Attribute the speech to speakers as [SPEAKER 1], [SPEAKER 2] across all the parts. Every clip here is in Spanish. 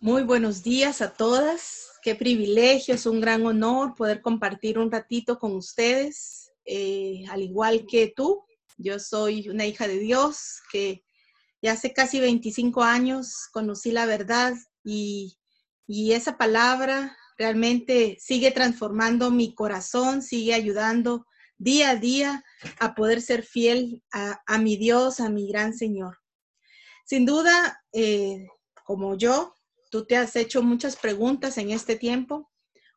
[SPEAKER 1] Muy buenos días a todas. Qué privilegio, es un gran honor poder compartir un ratito con ustedes. Eh, al igual que tú, yo soy una hija de Dios que ya hace casi 25 años conocí la verdad y, esa palabra realmente sigue transformando mi corazón, sigue ayudando día a día a poder ser fiel a, mi Dios, a mi gran Señor. Sin duda, eh, como yo, tú te has hecho muchas preguntas en este tiempo,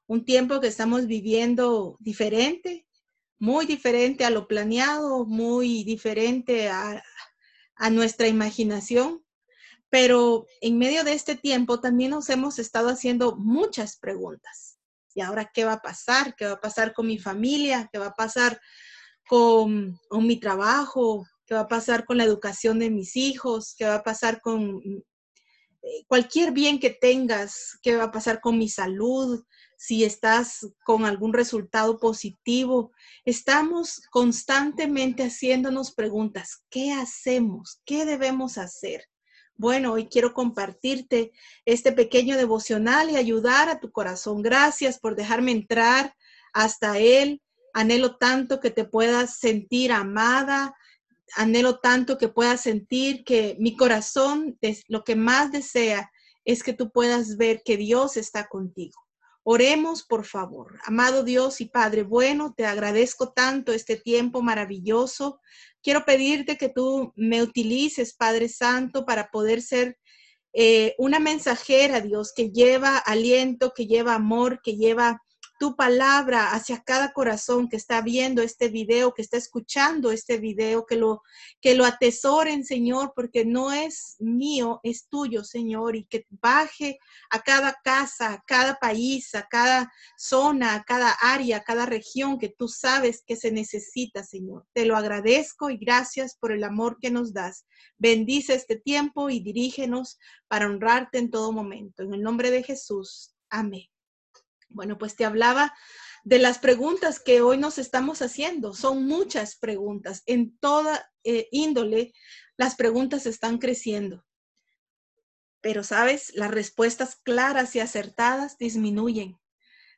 [SPEAKER 1] un tiempo que estamos viviendo diferente, muy diferente a lo planeado, muy diferente a, nuestra imaginación. Pero en medio de este tiempo también nos hemos estado haciendo muchas preguntas. ¿Y ahora qué va a pasar? ¿Qué va a pasar con mi familia? ¿Qué va a pasar con, con mi trabajo? ¿Qué va a pasar con la educación de mis hijos? ¿Qué va a pasar con cualquier bien que tengas, qué va a pasar con mi salud, si estás con algún resultado positivo. Estamos constantemente haciéndonos preguntas, ¿qué hacemos? ¿Qué debemos hacer? Bueno, hoy quiero compartirte este pequeño devocional y ayudar a tu corazón. Gracias por dejarme entrar hasta él. Anhelo tanto que te puedas sentir amada, anhelo tanto que puedas sentir que mi corazón lo que más desea es que tú puedas ver que Dios está contigo. Oremos, por favor. Amado Dios y Padre bueno, te agradezco tanto este tiempo maravilloso. Quiero pedirte que tú me utilices, Padre Santo, para poder ser eh, una mensajera, Dios, que lleva aliento, que lleva amor, que lleva tu palabra hacia cada corazón que está viendo este video, que está escuchando este video, que lo, que lo atesoren, Señor, porque no es mío, es tuyo, Señor, y que baje a cada casa, a cada país, a cada zona, a cada área, a cada región que tú sabes que se necesita, Señor. Te lo agradezco y gracias por el amor que nos das. Bendice este tiempo y dirígenos para honrarte en todo momento. En el nombre de Jesús. Amén. Bueno, pues te hablaba de las preguntas que hoy nos estamos haciendo. Son muchas preguntas. En toda eh, índole, las preguntas están creciendo. Pero, ¿sabes? Las respuestas claras y acertadas disminuyen.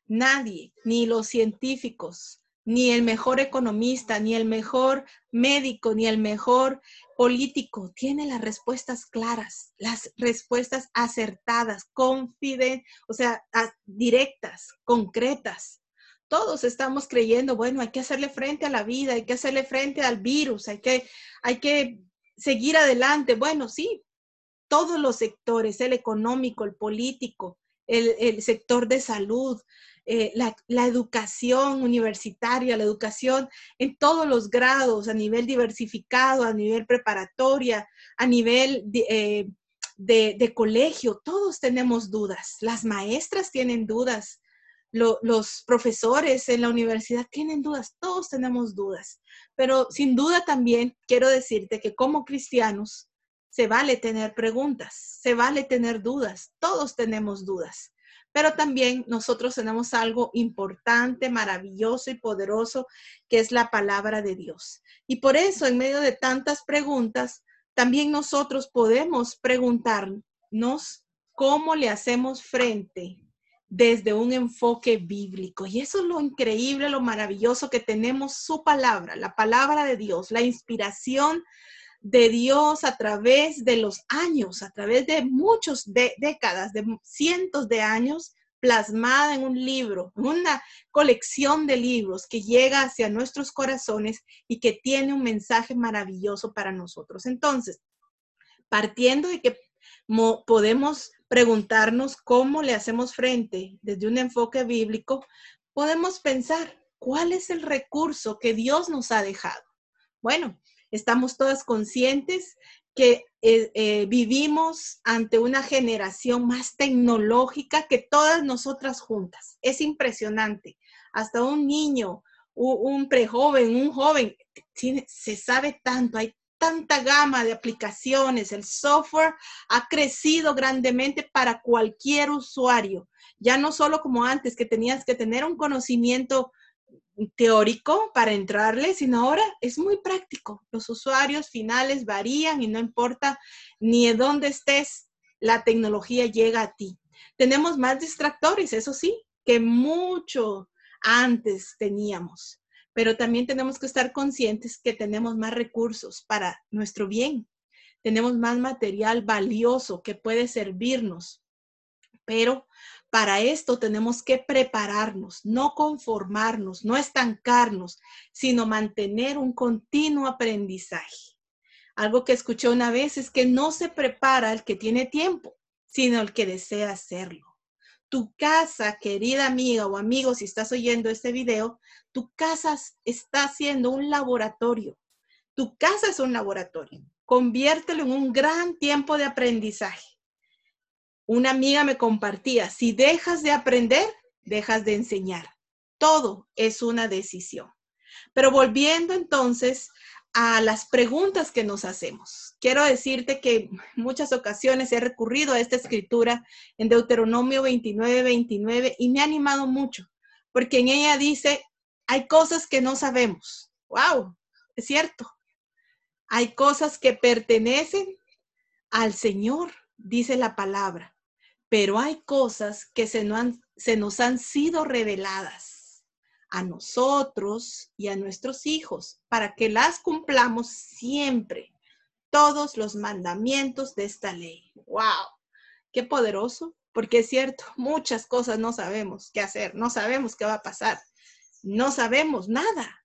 [SPEAKER 1] Nadie, ni los científicos, ni el mejor economista, ni el mejor médico, ni el mejor político tiene las respuestas claras, las respuestas acertadas, confidentes, o sea, directas, concretas. Todos estamos creyendo, bueno, hay que hacerle frente a la vida, hay que hacerle frente al virus, hay que, hay que seguir adelante. Bueno, sí, todos los sectores, el económico, el político, el, sector de salud, eh, la, educación universitaria, la educación en todos los grados, a nivel diversificado, a nivel preparatoria, a nivel eh, de, colegio, todos tenemos dudas. Las maestras tienen dudas, los profesores en la universidad tienen dudas, todos tenemos dudas. Pero sin duda también quiero decirte que como cristianos, se vale tener preguntas, se vale tener dudas, todos tenemos dudas pero también nosotros tenemos algo importante, maravilloso y poderoso, que es la palabra de Dios. Y por eso, en medio de tantas preguntas, también nosotros podemos preguntarnos cómo le hacemos frente desde un enfoque bíblico. Y eso es lo increíble, lo maravilloso que tenemos su palabra, la palabra de Dios, la inspiración de Dios a través de los años, a través de muchas décadas, de cientos de años, plasmada en un libro, en una colección de libros que llega hacia nuestros corazones y que tiene un mensaje maravilloso para nosotros. Entonces, partiendo de que podemos preguntarnos cómo le hacemos frente desde un enfoque bíblico, podemos pensar, ¿cuál es el recurso que Dios nos ha dejado? Bueno, Estamos todas conscientes que eh, eh, vivimos ante una generación más tecnológica que todas nosotras juntas. Es impresionante. Hasta un niño, un, prejoven, un joven, se sabe tanto, hay tanta gama de aplicaciones, el software ha crecido grandemente para cualquier usuario. Ya no solo como antes, que tenías que tener un conocimiento teórico para entrarle, sino ahora es muy práctico. Los usuarios finales varían y no importa ni de dónde estés, la tecnología llega a ti. Tenemos más distractores, eso sí, que mucho antes teníamos, pero también tenemos que estar conscientes que tenemos más recursos para nuestro bien. Tenemos más material valioso que puede servirnos, pero para esto tenemos que prepararnos, no conformarnos, no estancarnos, sino mantener un continuo aprendizaje. Algo que escuché una vez es que no se prepara el que tiene tiempo, sino el que desea hacerlo. Tu casa, querida amiga o amigo, si estás oyendo este video, tu casa está siendo un laboratorio. Tu casa es un laboratorio. Conviértelo en un gran tiempo de aprendizaje una amiga me compartía, si dejas de aprender, dejas de enseñar. Todo es una decisión. Pero volviendo entonces a las preguntas que nos hacemos. Quiero decirte que muchas ocasiones he recurrido a esta escritura en Deuteronomio 29, 29 y me ha animado mucho, porque en ella dice, hay cosas que no sabemos. ¡Wow! Es cierto. Hay cosas que pertenecen al Señor, dice la palabra pero hay cosas que se, nos han sido reveladas a nosotros y a nuestros hijos para que las cumplamos siempre, todos los mandamientos de esta ley. ¡Wow! ¡Qué poderoso! Porque es cierto, muchas cosas no sabemos qué hacer, no sabemos qué va a pasar, no sabemos nada.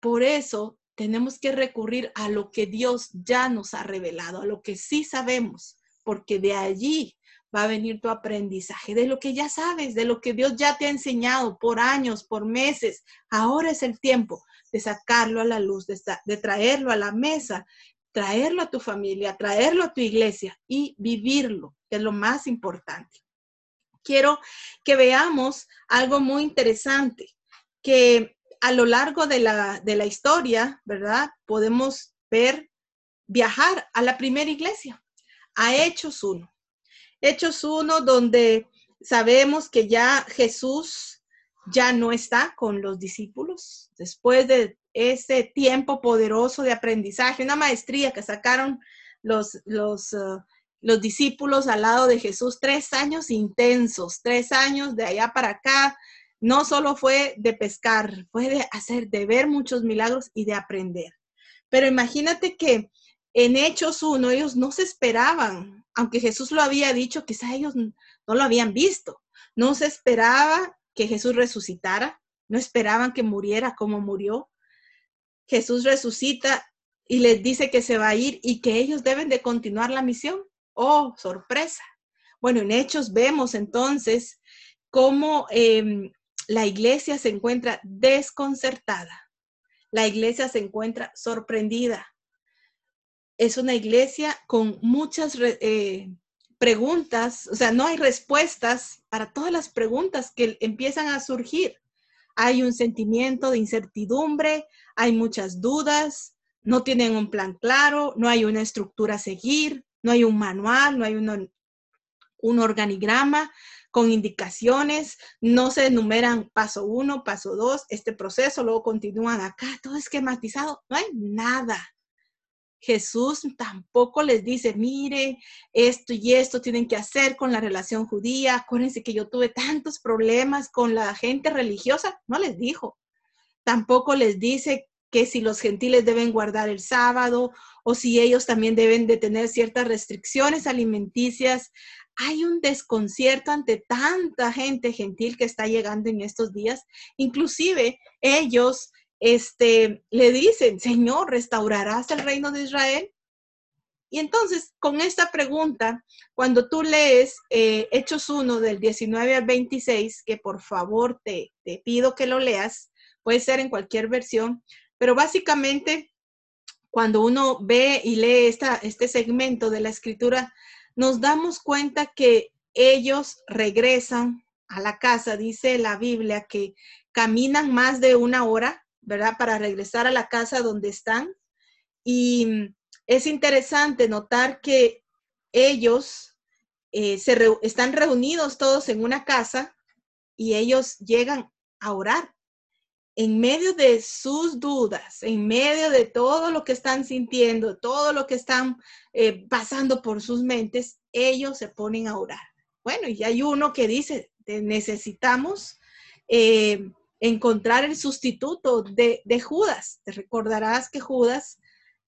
[SPEAKER 1] Por eso tenemos que recurrir a lo que Dios ya nos ha revelado, a lo que sí sabemos, porque de allí va a venir tu aprendizaje de lo que ya sabes, de lo que Dios ya te ha enseñado por años, por meses. Ahora es el tiempo de sacarlo a la luz, de, traerlo a la mesa, traerlo a tu familia, traerlo a tu iglesia y vivirlo, que es lo más importante. Quiero que veamos algo muy interesante, que a lo largo de la, de la historia, ¿verdad? Podemos ver viajar a la primera iglesia, a Hechos 1. Hechos 1, donde sabemos que ya Jesús ya no está con los discípulos después de ese tiempo poderoso de aprendizaje, una maestría que sacaron los, los, uh, los discípulos al lado de Jesús, tres años intensos, tres años de allá para acá. No solo fue de pescar, fue de hacer, de ver muchos milagros y de aprender. Pero imagínate que en Hechos 1 ellos no se esperaban aunque Jesús lo había dicho, quizá ellos no lo habían visto. No se esperaba que Jesús resucitara, no esperaban que muriera como murió. Jesús resucita y les dice que se va a ir y que ellos deben de continuar la misión. Oh, sorpresa. Bueno, en Hechos vemos entonces cómo em, la iglesia se encuentra desconcertada. La iglesia se encuentra sorprendida es una iglesia con muchas eh, preguntas, o sea, no hay respuestas para todas las preguntas que empiezan a surgir. Hay un sentimiento de incertidumbre, hay muchas dudas, no tienen un plan claro, no hay una estructura a seguir, no hay un manual, no hay un organigrama con indicaciones, no se enumeran paso uno, paso dos, este proceso, luego continúan acá, todo esquematizado, no hay nada. Jesús tampoco les dice, mire, esto y esto tienen que hacer con la relación judía. Acuérdense que yo tuve tantos problemas con la gente religiosa. No les dijo. Tampoco les dice que si los gentiles deben guardar el sábado o si ellos también deben de tener ciertas restricciones alimenticias. Hay un desconcierto ante tanta gente gentil que está llegando en estos días. Inclusive ellos este, le dicen, Señor, ¿restaurarás el reino de Israel? Y entonces, con esta pregunta, cuando tú lees eh, Hechos 1 del 19 al 26, que por favor te, te pido que lo leas, puede ser en cualquier versión, pero básicamente cuando uno ve y lee esta, este segmento de la escritura, nos damos cuenta que ellos regresan a la casa, dice la Biblia, que caminan más de una hora ¿verdad? Para regresar a la casa donde están. Y es interesante notar que ellos eh, se están reunidos todos en una casa y ellos llegan a orar. en medio de sus dudas, en medio de todo lo que están sintiendo, todo lo que están eh, pasando por sus mentes, ellos se ponen a orar. Bueno, y hay uno que dice, necesitamos eh, encontrar el sustituto de, Judas. Te recordarás que Judas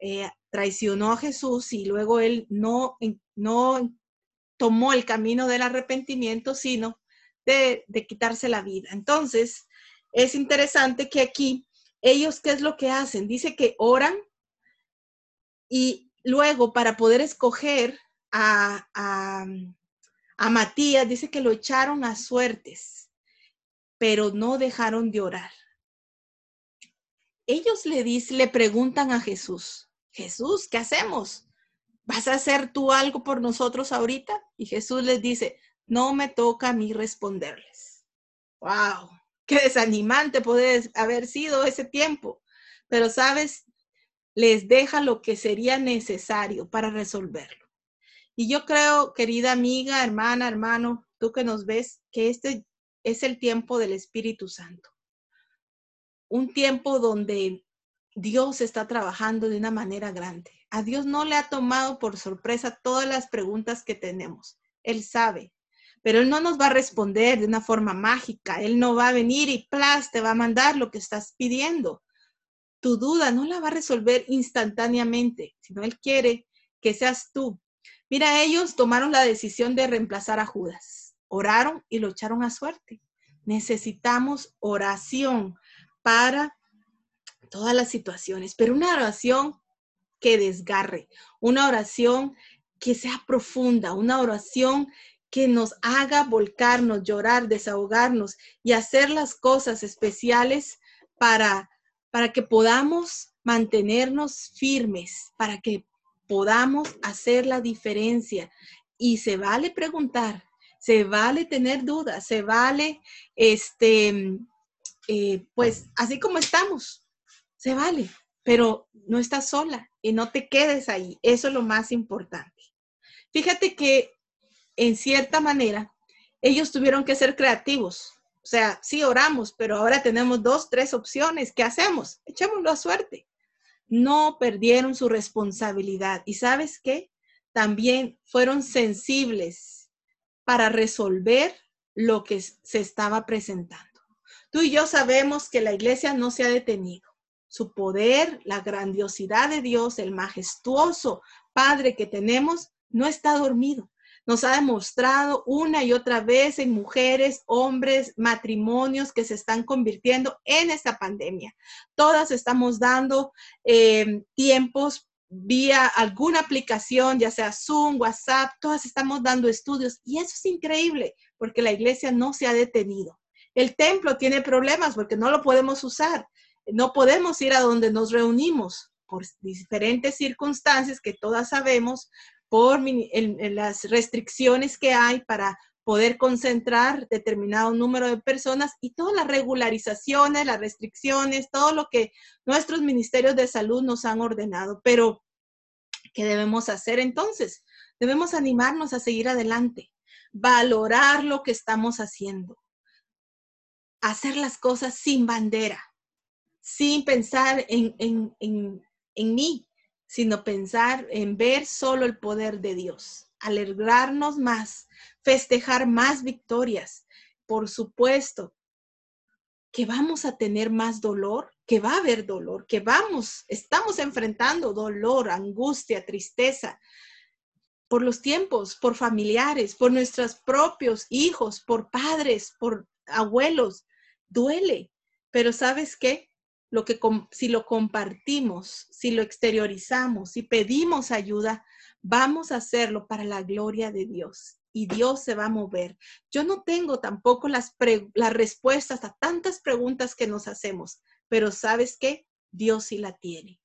[SPEAKER 1] eh, traicionó a Jesús y luego él no, no tomó el camino del arrepentimiento, sino de, de quitarse la vida. Entonces, es interesante que aquí ellos, ¿qué es lo que hacen? Dice que oran y luego para poder escoger a, a, a Matías, dice que lo echaron a suertes, pero no dejaron de orar. Ellos le, dicen, le preguntan a Jesús, Jesús, ¿qué hacemos? ¿Vas a hacer tú algo por nosotros ahorita? Y Jesús les dice, no me toca a mí responderles. ¡Wow! Qué desanimante puede haber sido ese tiempo. Pero, ¿sabes? Les deja lo que sería necesario para resolverlo. Y yo creo, querida amiga, hermana, hermano, tú que nos ves, que este es el tiempo del Espíritu Santo. Un tiempo donde Dios está trabajando de una manera grande. A Dios no le ha tomado por sorpresa todas las preguntas que tenemos. Él sabe, pero Él no nos va a responder de una forma mágica. Él no va a venir y plas, te va a mandar lo que estás pidiendo. Tu duda no la va a resolver instantáneamente, sino Él quiere que seas tú. Mira, ellos tomaron la decisión de reemplazar a Judas. Oraron y lo echaron a suerte. Necesitamos oración para todas las situaciones, pero una oración que desgarre, una oración que sea profunda, una oración que nos haga volcarnos, llorar, desahogarnos y hacer las cosas especiales para, para que podamos mantenernos firmes, para que podamos hacer la diferencia. Y se vale preguntar, se vale tener dudas, se vale, este, eh, pues así como estamos, se vale, pero no estás sola y no te quedes ahí. Eso es lo más importante. Fíjate que en cierta manera, ellos tuvieron que ser creativos. O sea, sí oramos, pero ahora tenemos dos, tres opciones. ¿Qué hacemos? Echémoslo a suerte. No perdieron su responsabilidad. ¿Y sabes qué? También fueron sensibles para resolver lo que se estaba presentando. Tú y yo sabemos que la iglesia no se ha detenido. Su poder, la grandiosidad de Dios, el majestuoso Padre que tenemos, no está dormido nos ha demostrado una y otra vez en mujeres, hombres, matrimonios que se están convirtiendo en esta pandemia. Todas estamos dando eh, tiempos vía alguna aplicación, ya sea Zoom, WhatsApp, todas estamos dando estudios y eso es increíble porque la iglesia no se ha detenido. El templo tiene problemas porque no lo podemos usar. No podemos ir a donde nos reunimos por diferentes circunstancias que todas sabemos, por las restricciones que hay para poder concentrar determinado número de personas y todas las regularizaciones, las restricciones, todo lo que nuestros ministerios de salud nos han ordenado. Pero, ¿qué debemos hacer entonces? Debemos animarnos a seguir adelante, valorar lo que estamos haciendo, hacer las cosas sin bandera, sin pensar en, en, en, en mí, sino pensar en ver solo el poder de Dios, alegrarnos más, festejar más victorias. Por supuesto que vamos a tener más dolor, que va a haber dolor, que vamos, estamos enfrentando dolor, angustia, tristeza por los tiempos, por familiares, por nuestros propios hijos, por padres, por abuelos. Duele, pero ¿sabes qué? lo que si lo compartimos, si lo exteriorizamos, si pedimos ayuda, vamos a hacerlo para la gloria de Dios y Dios se va a mover. Yo no tengo tampoco las, respuestas a tantas preguntas que nos hacemos, pero ¿sabes qué? Dios sí la tiene.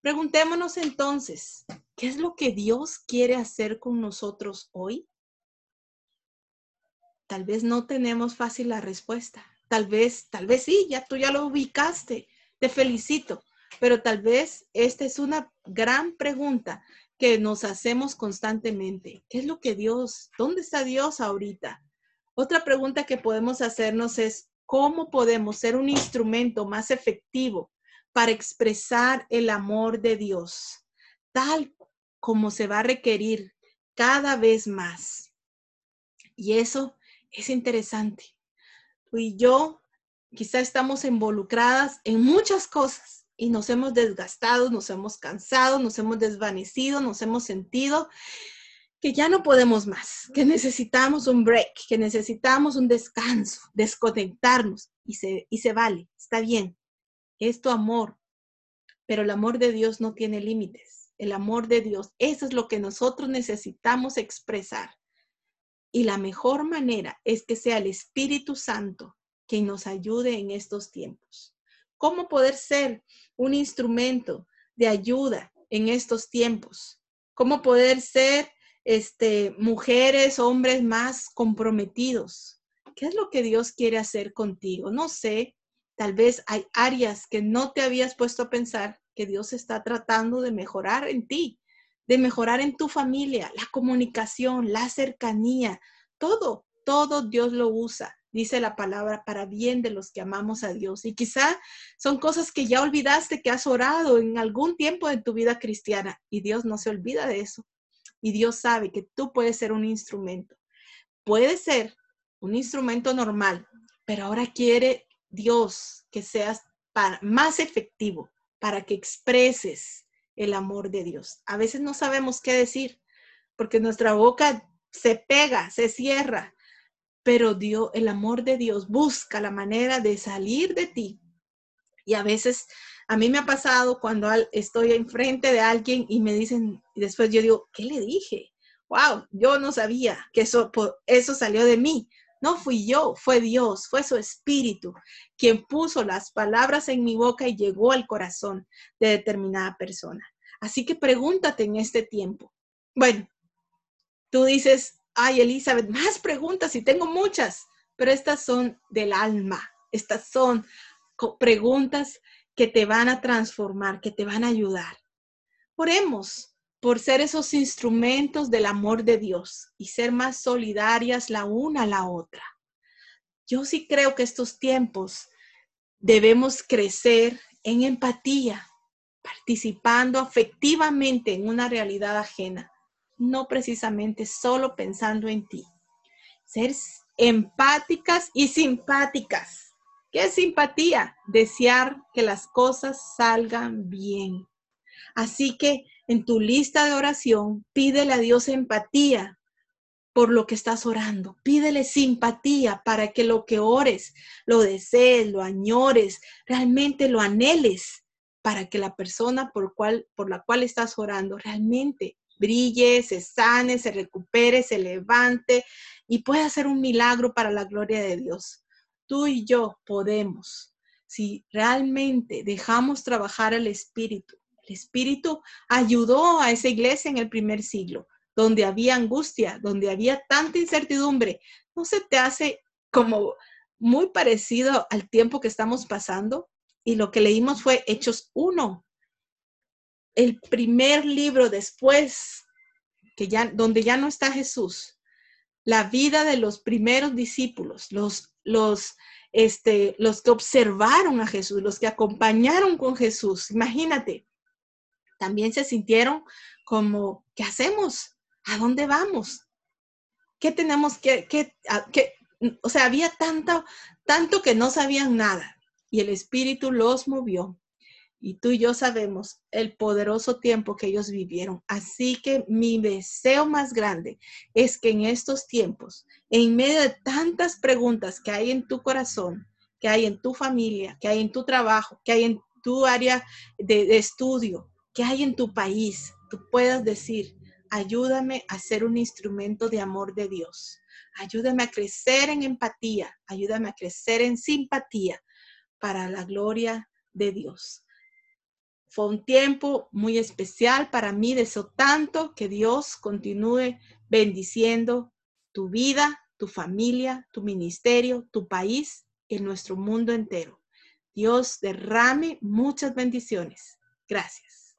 [SPEAKER 1] Preguntémonos entonces, ¿qué es lo que Dios quiere hacer con nosotros hoy? Tal vez no tenemos fácil la respuesta, Tal vez, tal vez sí, ya tú ya lo ubicaste. Te felicito. Pero tal vez esta es una gran pregunta que nos hacemos constantemente. ¿Qué es lo que Dios, dónde está Dios ahorita? Otra pregunta que podemos hacernos es, cómo podemos ser un instrumento más efectivo para expresar el amor de Dios, tal como se va a requerir cada vez más. Y eso es interesante. Tú y yo quizá estamos involucradas en muchas cosas y nos hemos desgastado, nos hemos cansado, nos hemos desvanecido, nos hemos sentido que ya no podemos más, que necesitamos un break, que necesitamos un descanso, desconectarnos y se, y se vale, está bien, es tu amor, pero el amor de Dios no tiene límites, el amor de Dios, eso es lo que nosotros necesitamos expresar. Y la mejor manera es que sea el Espíritu Santo quien nos ayude en estos tiempos. ¿Cómo poder ser un instrumento de ayuda en estos tiempos? ¿Cómo poder ser este, mujeres, hombres más comprometidos? ¿Qué es lo que Dios quiere hacer contigo? No sé, tal vez hay áreas que no te habías puesto a pensar que Dios está tratando de mejorar en ti, de mejorar en tu familia, la comunicación, la cercanía, todo, todo Dios lo usa dice la palabra, para bien de los que amamos a Dios. Y quizá son cosas que ya olvidaste, que has orado en algún tiempo de tu vida cristiana y Dios no se olvida de eso. Y Dios sabe que tú puedes ser un instrumento. Puede ser un instrumento normal, pero ahora quiere Dios que seas más efectivo para que expreses el amor de Dios. A veces no sabemos qué decir porque nuestra boca se pega, se cierra pero Dios, el amor de Dios busca la manera de salir de ti. Y a veces a mí me ha pasado cuando estoy enfrente de alguien y me dicen, y después yo digo, ¿qué le dije? Wow, yo no sabía que eso, eso salió de mí. No fui yo, fue Dios, fue su espíritu quien puso las palabras en mi boca y llegó al corazón de determinada persona. Así que pregúntate en este tiempo. Bueno, tú dices, ay, Elizabeth, más preguntas y tengo muchas, pero estas son del alma, estas son preguntas que te van a transformar, que te van a ayudar. Oremos por ser esos instrumentos del amor de Dios y ser más solidarias la una a la otra. Yo sí creo que estos tiempos debemos crecer en empatía, participando afectivamente en una realidad ajena no precisamente solo pensando en ti. Ser empáticas y simpáticas. ¿Qué es simpatía? Desear que las cosas salgan bien. Así que en tu lista de oración, pídele a Dios empatía por lo que estás orando. Pídele simpatía para que lo que ores, lo desees, lo añores, realmente lo anheles, para que la persona por, cual, por la cual estás orando realmente brille, se sane, se recupere, se levante y pueda hacer un milagro para la gloria de Dios. Tú y yo podemos, si realmente dejamos trabajar al Espíritu. El Espíritu ayudó a esa iglesia en el primer siglo, donde había angustia, donde había tanta incertidumbre. ¿No se te hace como muy parecido al tiempo que estamos pasando? Y lo que leímos fue Hechos 1, el primer libro después, que ya, donde ya no está Jesús, la vida de los primeros discípulos, los, los, este, los que observaron a Jesús, los que acompañaron con Jesús, imagínate, también se sintieron como, ¿qué hacemos? ¿A dónde vamos? ¿Qué tenemos que, que, que o sea, había tanto, tanto que no sabían nada y el Espíritu los movió y tú y yo sabemos el poderoso tiempo que ellos vivieron. Así que mi deseo más grande es que en estos tiempos, en medio de tantas preguntas que hay en tu corazón, que hay en tu familia, que hay en tu trabajo, que hay en tu área de, estudio, que hay en tu país, tú puedas decir, ayúdame a ser un instrumento de amor de Dios. Ayúdame a crecer en empatía, ayúdame a crecer en simpatía para la gloria de Dios. Fue un tiempo muy especial para mí, deseo tanto que Dios continúe bendiciendo tu vida, tu familia, tu ministerio, tu país y nuestro mundo entero. Dios derrame muchas bendiciones. Gracias.